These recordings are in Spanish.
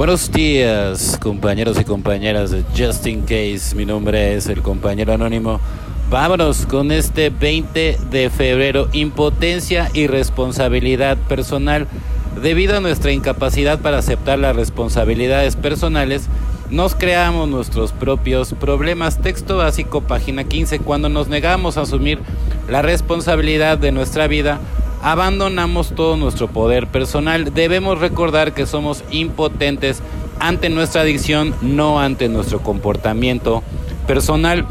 Buenos días, compañeros y compañeras de Just In Case. Mi nombre es el compañero anónimo. Vámonos con este 20 de febrero. Impotencia y responsabilidad personal. Debido a nuestra incapacidad para aceptar las responsabilidades personales, nos creamos nuestros propios problemas. Texto básico, página 15. Cuando nos negamos a asumir la responsabilidad de nuestra vida, abandonamos todo nuestro poder personal. Debemos recordar que somos impotentes ante nuestra adicción, no ante nuestro comportamiento personal.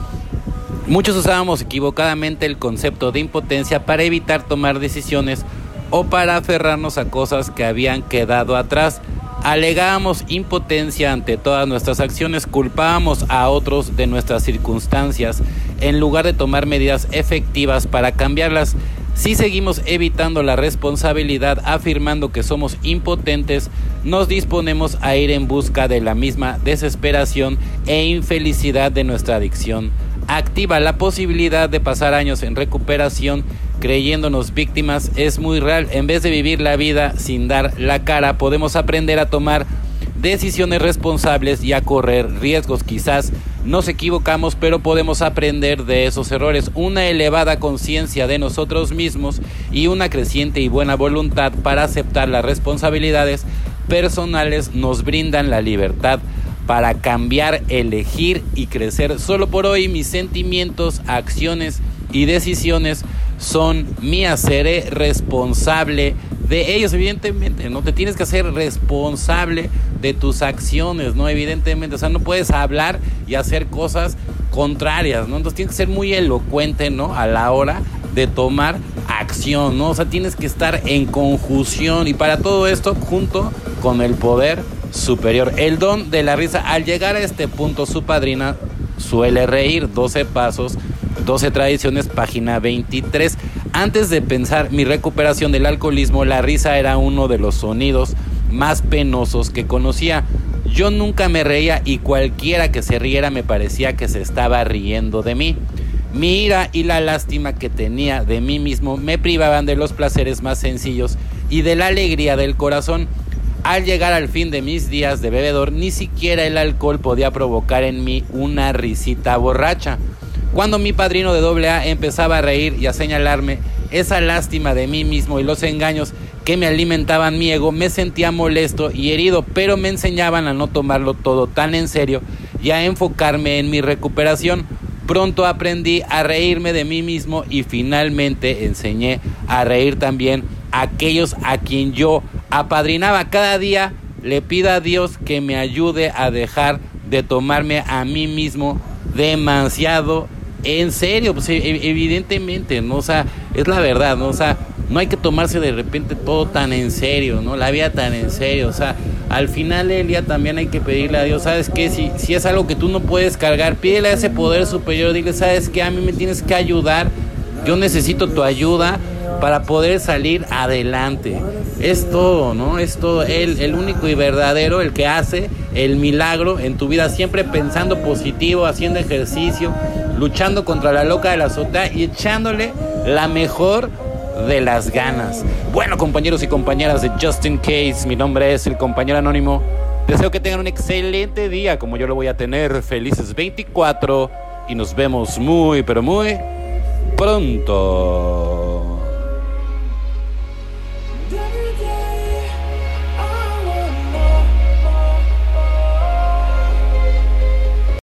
Muchos usábamos equivocadamente el concepto de impotencia para evitar tomar decisiones o para aferrarnos a cosas que habían quedado atrás. Alegábamos impotencia ante todas nuestras acciones, culpábamos a otros de nuestras circunstancias en lugar de tomar medidas efectivas para cambiarlas. Si seguimos evitando la responsabilidad afirmando que somos impotentes, nos disponemos a ir en busca de la misma desesperación e infelicidad de nuestra adicción. Activa la posibilidad de pasar años en recuperación creyéndonos víctimas es muy real. En vez de vivir la vida sin dar la cara, podemos aprender a tomar decisiones responsables y a correr riesgos. Quizás nos equivocamos, pero podemos aprender de esos errores. Una elevada conciencia de nosotros mismos y una creciente y buena voluntad para aceptar las responsabilidades personales nos brindan la libertad para cambiar, elegir y crecer. Solo por hoy mis sentimientos, acciones y decisiones son mías. Seré responsable de ellos, evidentemente, ¿no? Te tienes que hacer responsable de tus acciones, ¿no? Evidentemente, o sea, no puedes hablar y hacer cosas contrarias, ¿no? Entonces tienes que ser muy elocuente, ¿no? A la hora de tomar acción, ¿no? O sea, tienes que estar en conjunción y para todo esto junto con el poder superior. El don de la risa, al llegar a este punto, su padrina suele reír 12 pasos 12 Tradiciones, página 23. Antes de pensar mi recuperación del alcoholismo, la risa era uno de los sonidos más penosos que conocía. Yo nunca me reía y cualquiera que se riera me parecía que se estaba riendo de mí. Mi ira y la lástima que tenía de mí mismo me privaban de los placeres más sencillos y de la alegría del corazón. Al llegar al fin de mis días de bebedor, ni siquiera el alcohol podía provocar en mí una risita borracha. Cuando mi padrino de doble A empezaba a reír y a señalarme esa lástima de mí mismo y los engaños que me alimentaban mi ego, me sentía molesto y herido, pero me enseñaban a no tomarlo todo tan en serio y a enfocarme en mi recuperación. Pronto aprendí a reírme de mí mismo y finalmente enseñé a reír también a aquellos a quien yo apadrinaba cada día. Le pido a Dios que me ayude a dejar de tomarme a mí mismo demasiado en serio, pues e, evidentemente, ¿no? O sea, es la verdad, ¿no? O sea, no hay que tomarse de repente todo tan en serio, ¿no? La vida tan en serio, o sea, al final del día también hay que pedirle a Dios, ¿sabes qué? Si, si es algo que tú no puedes cargar, pídele a ese poder superior, dile, ¿sabes qué? A mí me tienes que ayudar, yo necesito tu ayuda para poder salir adelante. Es todo, ¿no? Es todo. Él, el único y verdadero, el que hace el milagro en tu vida, siempre pensando positivo, haciendo ejercicio, luchando contra la loca de la azotea y echándole la mejor de las ganas. Bueno, compañeros y compañeras de Justin Case, mi nombre es el compañero anónimo. Deseo que tengan un excelente día como yo lo voy a tener. Felices 24 y nos vemos muy, pero muy pronto.